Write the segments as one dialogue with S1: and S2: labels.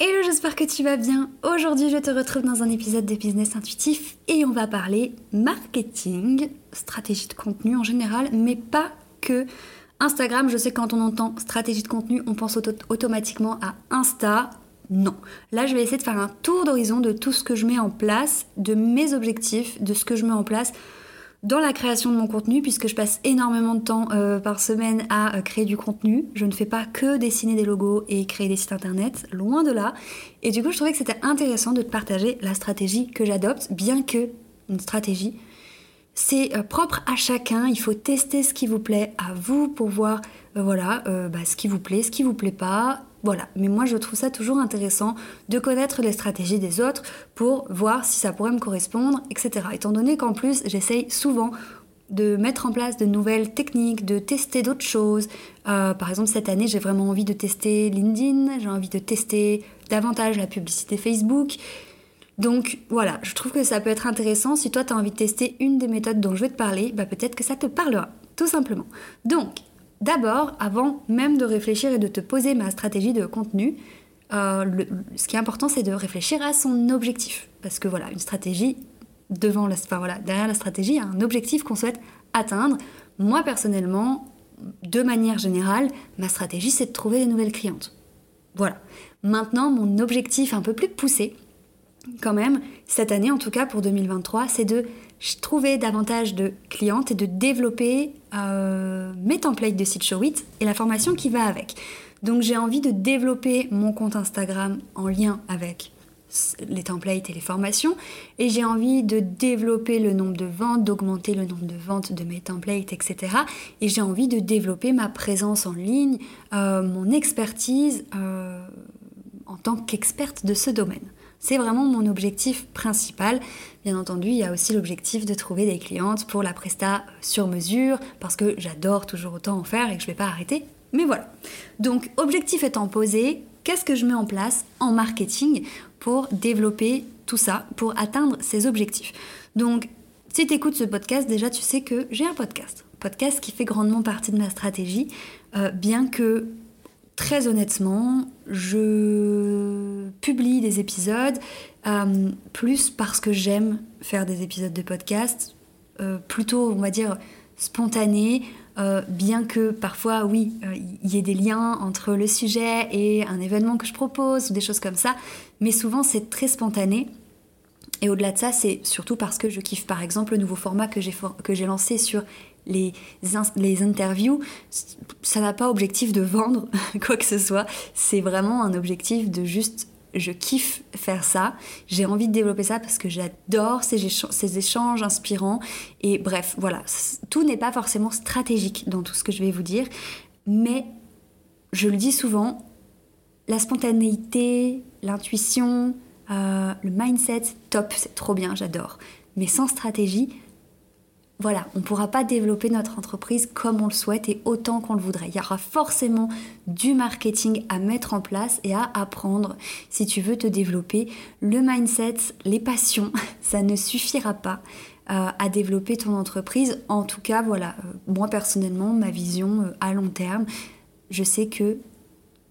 S1: Hello, j'espère que tu vas bien. Aujourd'hui, je te retrouve dans un épisode de Business Intuitif et on va parler marketing, stratégie de contenu en général, mais pas que Instagram, je sais quand on entend stratégie de contenu, on pense automatiquement à Insta. Non. Là, je vais essayer de faire un tour d'horizon de tout ce que je mets en place, de mes objectifs, de ce que je mets en place dans la création de mon contenu, puisque je passe énormément de temps euh, par semaine à euh, créer du contenu. Je ne fais pas que dessiner des logos et créer des sites internet, loin de là. Et du coup, je trouvais que c'était intéressant de te partager la stratégie que j'adopte, bien que une stratégie c'est euh, propre à chacun, il faut tester ce qui vous plaît à vous pour voir voilà, bah, ce qui vous plaît, ce qui vous plaît pas. Voilà, mais moi je trouve ça toujours intéressant de connaître les stratégies des autres pour voir si ça pourrait me correspondre, etc. Étant donné qu'en plus j'essaye souvent de mettre en place de nouvelles techniques, de tester d'autres choses. par exemple, cette année, j'ai vraiment envie de tester LinkedIn, j'ai envie de tester davantage la publicité Facebook. Donc voilà, je trouve que ça peut être intéressant. Si toi tu as envie de tester une des méthodes dont je vais te parler, bah peut-être que ça te parlera, tout simplement. Donc, d'abord, avant même de réfléchir et de te poser ma stratégie de contenu, euh, ce qui est important c'est de réfléchir à son objectif. Parce que voilà, une stratégie, devant la, derrière la stratégie, il y a un objectif qu'on souhaite atteindre. Moi personnellement, de manière générale, ma stratégie c'est de trouver des nouvelles clientes. Voilà. Maintenant, mon objectif un peu plus poussé, quand même, cette année en tout cas pour 2023, c'est de trouver davantage de clientes et de développer euh, mes templates de site Showit et la formation qui va avec. Donc j'ai envie de développer mon compte Instagram en lien avec les templates et les formations et j'ai envie de développer le nombre de ventes, d'augmenter le nombre de ventes de mes templates, etc. Et j'ai envie de développer ma présence en ligne, euh, mon expertise euh, en tant qu'experte de ce domaine. C'est vraiment mon objectif principal. Bien entendu, il y a aussi l'objectif de trouver des clientes pour la presta sur mesure, parce que j'adore toujours autant en faire et que je ne vais pas arrêter. Mais voilà. Donc, objectif étant posé, qu'est-ce que je mets en place en marketing pour développer tout ça, pour atteindre ces objectifs? Donc, si tu écoutes ce podcast, déjà tu sais que j'ai un podcast. Podcast qui fait grandement partie de ma stratégie, euh, bien que très honnêtement, je publie des épisodes euh, plus parce que j'aime faire des épisodes de podcast, euh, plutôt, on va dire, spontanés, euh, bien que parfois, oui, il y ait des liens entre le sujet et un événement que je propose ou des choses comme ça, mais souvent c'est très spontané. Et au-delà de ça, c'est surtout parce que je kiffe par exemple le nouveau format que j'ai lancé sur les, les interviews, ça n'a pas objectif de vendre quoi que ce soit. C'est vraiment un objectif de juste je kiffe faire ça, j'ai envie de développer ça parce que j'adore ces, ces, échanges inspirants. Et bref, voilà, tout n'est pas forcément stratégique dans tout ce que je vais vous dire, mais je le dis souvent, la spontanéité, l'intuition, euh, le mindset, top, c'est trop bien, j'adore. Mais sans stratégie, voilà, on ne pourra pas développer notre entreprise comme on le souhaite et autant qu'on le voudrait. Il y aura forcément du marketing à mettre en place et à apprendre si tu veux te développer. Le mindset, les passions, ça ne suffira pas euh, à développer ton entreprise. En tout cas, voilà, euh, moi personnellement, ma vision à long terme, je sais que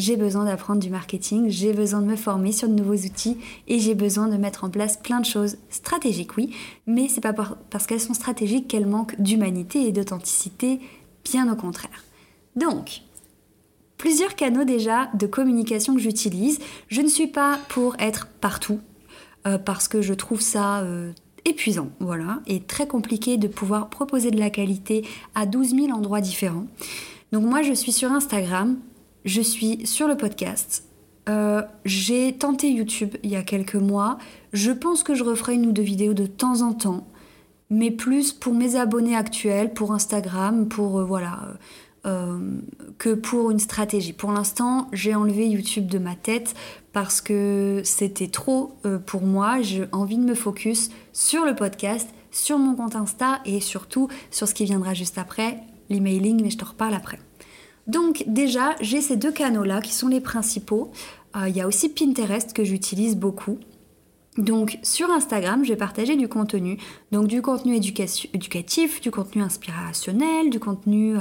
S1: j'ai besoin d'apprendre du marketing, j'ai besoin de me former sur de nouveaux outils et j'ai besoin de mettre en place plein de choses stratégiques, oui, mais c'est pas parce qu'elles sont stratégiques qu'elles manquent d'humanité et d'authenticité, bien au contraire. Donc, plusieurs canaux déjà de communication que j'utilise. Je ne suis pas pour être partout euh, parce que je trouve ça euh, épuisant, voilà, et très compliqué de pouvoir proposer de la qualité à 12 000 endroits différents. Donc moi, je suis sur Instagram je suis sur le podcast. Euh, j'ai tenté YouTube il y a quelques mois. Je pense que je referai une ou deux vidéos de temps en temps, mais plus pour mes abonnés actuels, pour Instagram, pour euh, voilà, euh, que pour une stratégie. Pour l'instant, j'ai enlevé YouTube de ma tête parce que c'était trop pour moi. J'ai envie de me focus sur le podcast, sur mon compte Insta et surtout sur ce qui viendra juste après, l'emailing, mais je te reparle après. Donc déjà, j'ai ces deux canaux-là qui sont les principaux. Euh, il y a aussi Pinterest que j'utilise beaucoup. Donc sur Instagram, je vais partager du contenu, donc du contenu éducatif, du contenu inspirationnel, du contenu euh,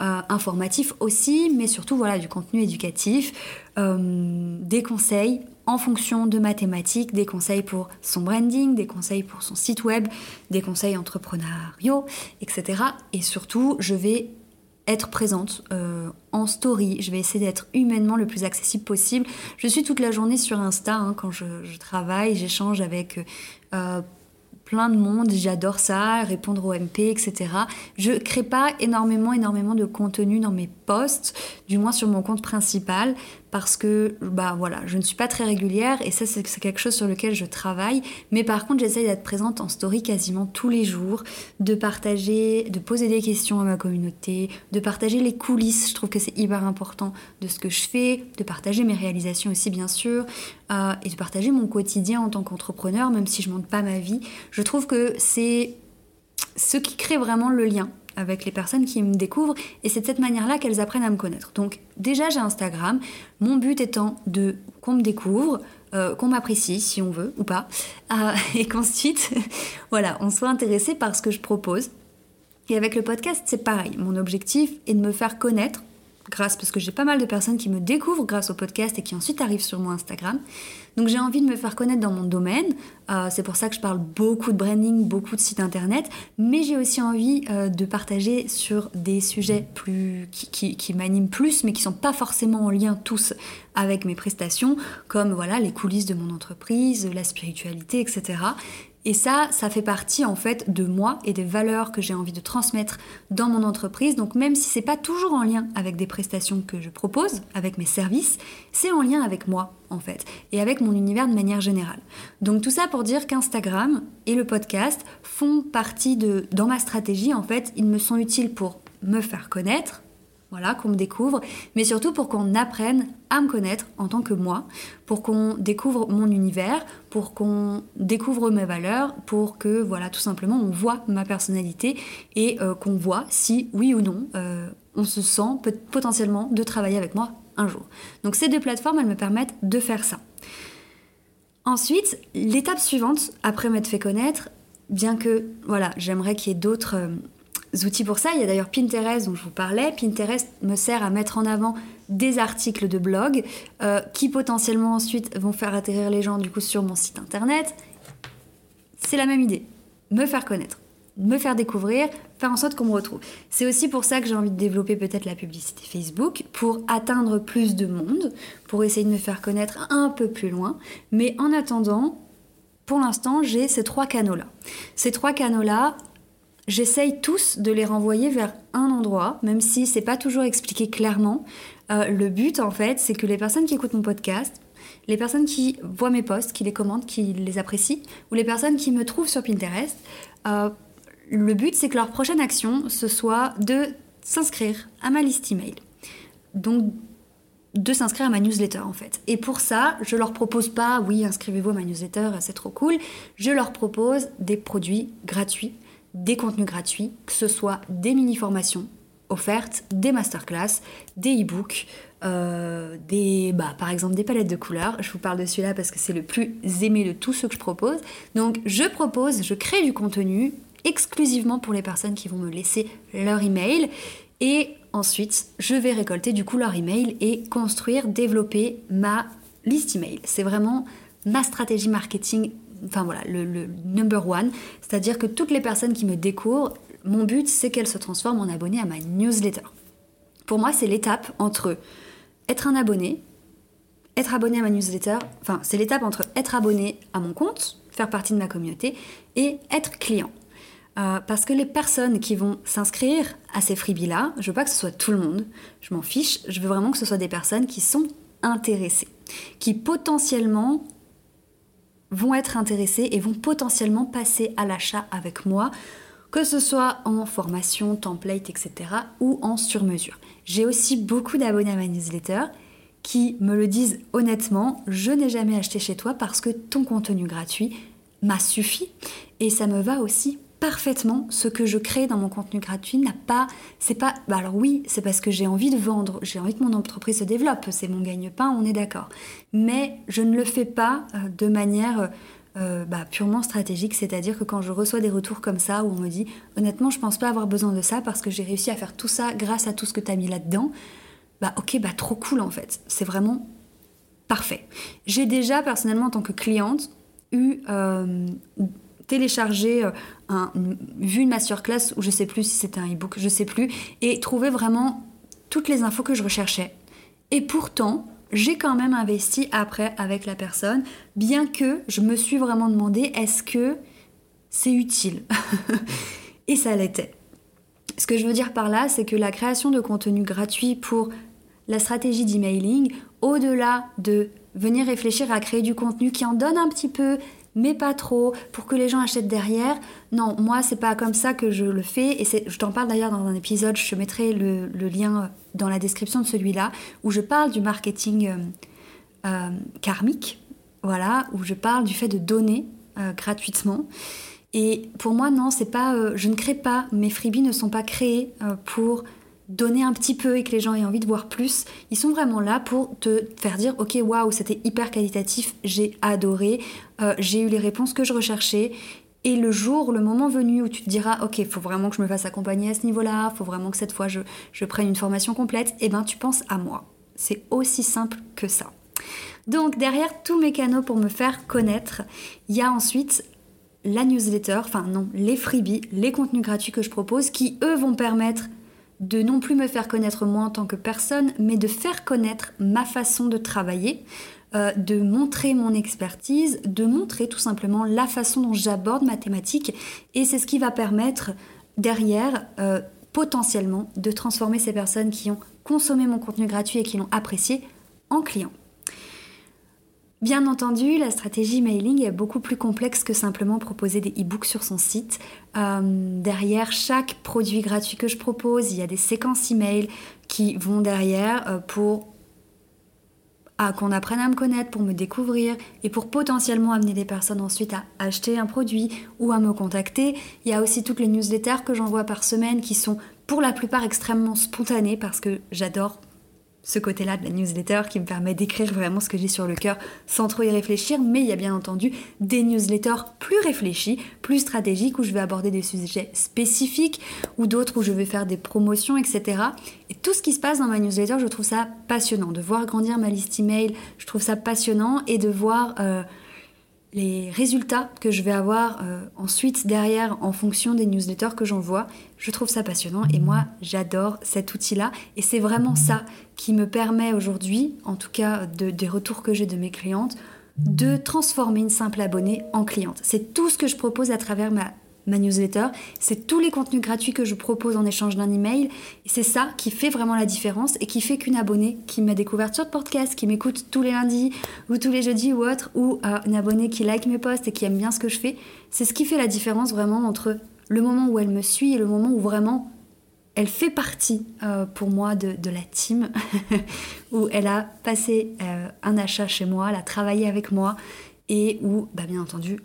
S1: euh, informatif aussi, mais surtout voilà du contenu éducatif, des conseils en fonction de mathématiques, des conseils pour son branding, des conseils pour son site web, des conseils entrepreneuriaux, etc. Et surtout, je vais être présente euh, en story. Je vais essayer d'être humainement le plus accessible possible. Je suis toute la journée sur Insta hein, quand je, travaille, j'échange avec euh, plein de monde, j'adore ça, répondre aux MP, etc. Je crée pas énormément, énormément de contenu dans mes posts, du moins sur mon compte principal, parce que bah voilà, je ne suis pas très régulière et ça c'est quelque chose sur lequel je travaille. Mais par contre, j'essaye d'être présente en story quasiment tous les jours, de partager, de poser des questions à ma communauté, de partager les coulisses. Je trouve que c'est hyper important de ce que je fais, de partager mes réalisations aussi bien sûr, euh, et de partager mon quotidien en tant qu'entrepreneur, même si je montre pas ma vie. Je trouve que c'est ce qui crée vraiment le lien avec les personnes qui me découvrent et c'est de cette manière-là qu'elles apprennent à me connaître. Donc déjà j'ai Instagram, mon but étant de qu'on me découvre, euh, qu'on m'apprécie si on veut ou pas, euh, et qu'ensuite voilà, on soit intéressé par ce que je propose. Et avec le podcast, c'est pareil. Mon objectif est de me faire connaître grâce parce que j'ai pas mal de personnes qui me découvrent grâce au podcast et qui ensuite arrivent sur mon Instagram. Donc j'ai envie de me faire connaître dans mon domaine. Euh, c'est pour ça que je parle beaucoup de branding, beaucoup de sites internet, mais j'ai aussi envie euh, de partager sur des sujets plus qui, m'animent plus, mais qui sont pas forcément en lien tous avec mes prestations, comme voilà les coulisses de mon entreprise, la spiritualité, etc. Et ça, ça fait partie en fait de moi et des valeurs que j'ai envie de transmettre dans mon entreprise. Donc même si c'est pas toujours en lien avec des prestations que je propose, avec mes services, c'est en lien avec moi en fait et avec mon univers de manière générale. Donc tout ça pour dire qu'Instagram et le podcast font partie de dans ma stratégie en fait, ils me sont utiles pour me faire connaître, voilà, qu'on me découvre, mais surtout pour qu'on apprenne à me connaître en tant que moi, pour qu'on découvre mon univers, pour qu'on découvre mes valeurs, pour que, voilà, tout simplement, on voit ma personnalité et euh, qu'on voit si, oui ou non, euh, on se sent potentiellement de travailler avec moi un jour. Donc ces deux plateformes, elles me permettent de faire ça. Ensuite, l'étape suivante, après m'être fait connaître, bien que, voilà, j'aimerais qu'il y ait d'autres... Outils pour ça. Il y a d'ailleurs Pinterest dont je vous parlais. Pinterest me sert à mettre en avant des articles de blog euh, qui potentiellement ensuite vont faire atterrir les gens du coup sur mon site internet. C'est la même idée. Me faire connaître, me faire découvrir, faire en sorte qu'on me retrouve. C'est aussi pour ça que j'ai envie de développer peut-être la publicité Facebook pour atteindre plus de monde, pour essayer de me faire connaître un peu plus loin. Mais en attendant, pour l'instant, j'ai ces trois canaux-là. Ces trois canaux-là, J'essaye tous de les renvoyer vers un endroit, même si c'est pas toujours expliqué clairement. Euh, le but, en fait, c'est que les personnes qui écoutent mon podcast, les personnes qui voient mes posts, qui les commentent, qui les apprécient, ou les personnes qui me trouvent sur Pinterest, euh, le but, c'est que leur prochaine action, ce soit de s'inscrire à ma liste email. Donc, de s'inscrire à ma newsletter en fait. Et pour ça, je leur propose pas, oui, inscrivez-vous à ma newsletter, c'est trop cool. Je leur propose des produits gratuits des contenus gratuits, que ce soit des mini-formations offertes, des masterclass, des e-books, euh, des, bah, par exemple des palettes de couleurs. Je vous parle de celui-là parce que c'est le plus aimé de tous ceux que je propose. Donc je propose, je crée du contenu exclusivement pour les personnes qui vont me laisser leur email et ensuite je vais récolter du coup leur email et construire, développer ma liste email. C'est vraiment ma stratégie marketing enfin voilà, le, number one, c'est-à-dire que toutes les personnes qui me découvrent, mon but c'est qu'elles se transforment en abonnées à ma newsletter. Pour moi, c'est l'étape entre être un abonné, être abonné à ma newsletter, enfin c'est l'étape entre être abonné à mon compte, faire partie de ma communauté, et être client. Euh, parce que les personnes qui vont s'inscrire à ces freebies-là, je veux pas que ce soit tout le monde, je m'en fiche, je veux vraiment que ce soit des personnes qui sont intéressées, qui potentiellement vont être intéressées et vont potentiellement passer à l'achat avec moi, que ce soit en formation, template, etc. ou en sur-mesure. J'ai aussi beaucoup d'abonnés à ma newsletter qui me le disent honnêtement, je n'ai jamais acheté chez toi parce que ton contenu gratuit m'a suffi et ça me va aussi parfaitement ce que je crée dans mon contenu gratuit n'a pas c'est pas bah alors oui c'est parce que j'ai envie de vendre j'ai envie que mon entreprise se développe c'est mon gagne-pain on est d'accord. Mais je ne le fais pas euh, de manière euh, bah, purement stratégique c'est-à-dire que quand je reçois des retours comme ça où on me dit honnêtement je pense pas avoir besoin de ça parce que j'ai réussi à faire tout ça grâce à tout ce que tu as mis là-dedans bah ok bah trop cool en fait. C'est vraiment parfait. J'ai déjà personnellement en tant que cliente eu euh, téléchargé, euh, un, vu une masterclass ou je sais plus si c'était un e-book, je sais plus, et trouvé vraiment toutes les infos que je recherchais. Et pourtant, j'ai quand même investi après avec la personne, bien que je me suis vraiment demandé est-ce que c'est utile Et ça l'était. Ce que je veux dire par là, c'est que la création de contenu gratuit pour la stratégie d'emailing, au-delà de venir réfléchir à créer du contenu qui en donne un petit peu, mais pas trop, pour que les gens achètent derrière. Non, moi, c'est pas comme ça que je le fais. Et je t'en parle d'ailleurs dans un épisode, je te mettrai le, lien dans la description de celui-là, où je parle du marketing euh, euh, karmique, voilà, où je parle du fait de donner euh, gratuitement. Et pour moi, non, c'est pas, je ne crée pas, mes freebies ne sont pas créés pour donner un petit peu et que les gens aient envie de voir plus. Ils sont vraiment là pour te faire dire ok waouh c'était hyper qualitatif, j'ai adoré, euh, j'ai eu les réponses que je recherchais. Et le jour, le moment venu où tu te diras ok il faut vraiment que je me fasse accompagner à ce niveau-là, il faut vraiment que cette fois je, je prenne une formation complète, et eh ben tu penses à moi. C'est aussi simple que ça. Donc derrière tous mes canaux pour me faire connaître, il y a ensuite la newsletter, enfin non, les freebies, les contenus gratuits que je propose qui eux vont permettre de non plus me faire connaître moi en tant que personne, mais de faire connaître ma façon de travailler, euh, de montrer mon expertise, de montrer tout simplement la façon dont j'aborde ma thématique. Et c'est ce qui va permettre derrière euh, potentiellement de transformer ces personnes qui ont consommé mon contenu gratuit et qui l'ont apprécié en clients. Bien entendu, la stratégie mailing est beaucoup plus complexe que simplement proposer des e-books sur son site. Euh, derrière chaque produit gratuit que je propose, il y a des séquences email qui vont derrière euh, pour qu'on apprenne à me connaître, pour me découvrir et pour potentiellement amener des personnes ensuite à acheter un produit ou à me contacter. Il y a aussi toutes les newsletters que j'envoie par semaine qui sont pour la plupart extrêmement spontanées parce que j'adore ce côté-là de la newsletter qui me permet d'écrire vraiment ce que j'ai sur le cœur sans trop y réfléchir, mais il y a bien entendu des newsletters plus réfléchis, plus stratégiques, où je vais aborder des sujets spécifiques, ou d'autres où je vais faire des promotions, etc. Et tout ce qui se passe dans ma newsletter, je trouve ça passionnant. De voir grandir ma liste email, je trouve ça passionnant, et de voir... Euh, les résultats que je vais avoir euh, ensuite derrière en fonction des newsletters que j'envoie. Je trouve ça passionnant et moi j'adore cet outil-là et c'est vraiment ça qui me permet aujourd'hui, en tout cas des retours que j'ai de mes clientes, de transformer une simple abonnée en cliente. C'est tout ce que je propose à travers ma ma newsletter, c'est tous les contenus gratuits que je propose en échange d'un email. C'est ça qui fait vraiment la différence et qui fait qu'une abonnée qui m'a découverte sur le podcast, qui m'écoute tous les lundis ou tous les jeudis ou autre, ou euh, une abonnée qui like mes posts et qui aime bien ce que je fais, c'est ce qui fait la différence vraiment entre le moment où elle me suit et le moment où vraiment elle fait partie euh, pour moi de, la team, où elle a passé euh, un achat chez moi, elle a travaillé avec moi et où, bah, bien entendu,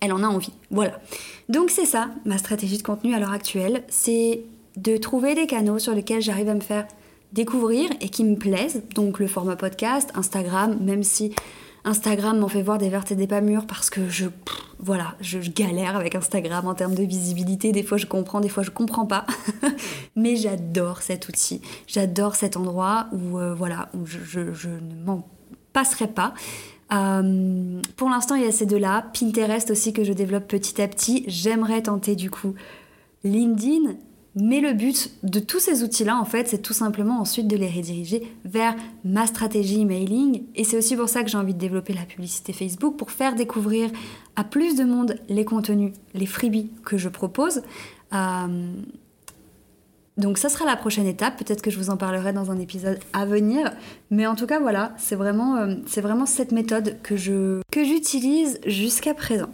S1: elle en a envie. Voilà. Donc c'est ça, ma stratégie de contenu à l'heure actuelle, c'est de trouver des canaux sur lesquels j'arrive à me faire découvrir et qui me plaisent. Donc le format podcast, Instagram, même si Instagram m'en fait voir des vertes et des pas mûres parce que je, voilà, je, galère avec Instagram en termes de visibilité. Des fois je comprends, des fois je comprends pas. Mais j'adore cet outil. J'adore cet endroit où, euh, voilà, où je ne m'en passerai pas. Euh, pour l'instant, il y a ces deux-là. Pinterest aussi que je développe petit à petit. J'aimerais tenter du coup LinkedIn Mais le but de tous ces outils-là, en fait, c'est tout simplement ensuite de les rediriger vers ma stratégie emailing. Et c'est aussi pour ça que j'ai envie de développer la publicité Facebook, pour faire découvrir à plus de monde les contenus, les freebies que je propose. Euh, donc ça sera la prochaine étape, peut-être que je vous en parlerai dans un épisode à venir, mais en tout cas voilà, c'est vraiment, euh, cette méthode que j'utilise jusqu'à présent.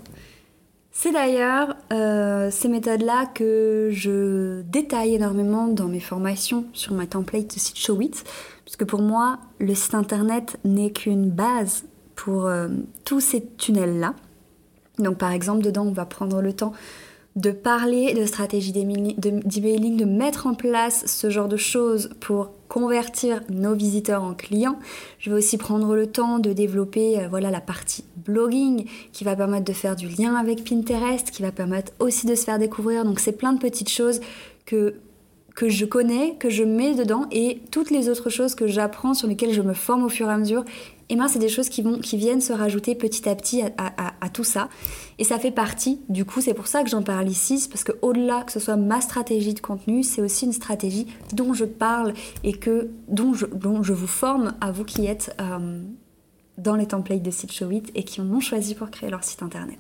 S1: C'est d'ailleurs euh, ces méthodes-là que je détaille énormément dans mes formations sur ma template de site Showit, puisque pour moi, le site internet n'est qu'une base pour euh, tous ces tunnels-là. Donc par exemple, dedans, on va prendre le temps de parler de stratégie d'emailing, de mettre en place ce genre de choses pour convertir nos visiteurs en clients. Je vais aussi prendre le temps de développer euh, voilà la partie blogging qui va permettre de faire du lien avec Pinterest, qui va permettre aussi de se faire découvrir. Donc c'est plein de petites choses que que je connais, que je mets dedans et toutes les autres choses que j'apprends sur lesquelles je me forme au fur et à mesure et eh ben c'est des choses qui, vont, qui viennent se rajouter petit à petit à, tout ça. Et ça fait partie, du coup, c'est pour ça que j'en parle ici, parce que au-delà que ce soit ma stratégie de contenu, c'est aussi une stratégie dont je parle et que, dont, je, dont je vous forme à vous qui êtes euh, dans les templates de site Showit et qui m'ont choisi pour créer leur site internet.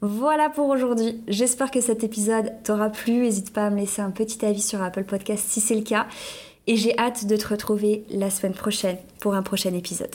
S1: Voilà pour aujourd'hui. J'espère que cet épisode t'aura plu. N'hésite pas à me laisser un petit avis sur Apple Podcast si c'est le cas et j'ai hâte de te retrouver la semaine prochaine pour un prochain épisode.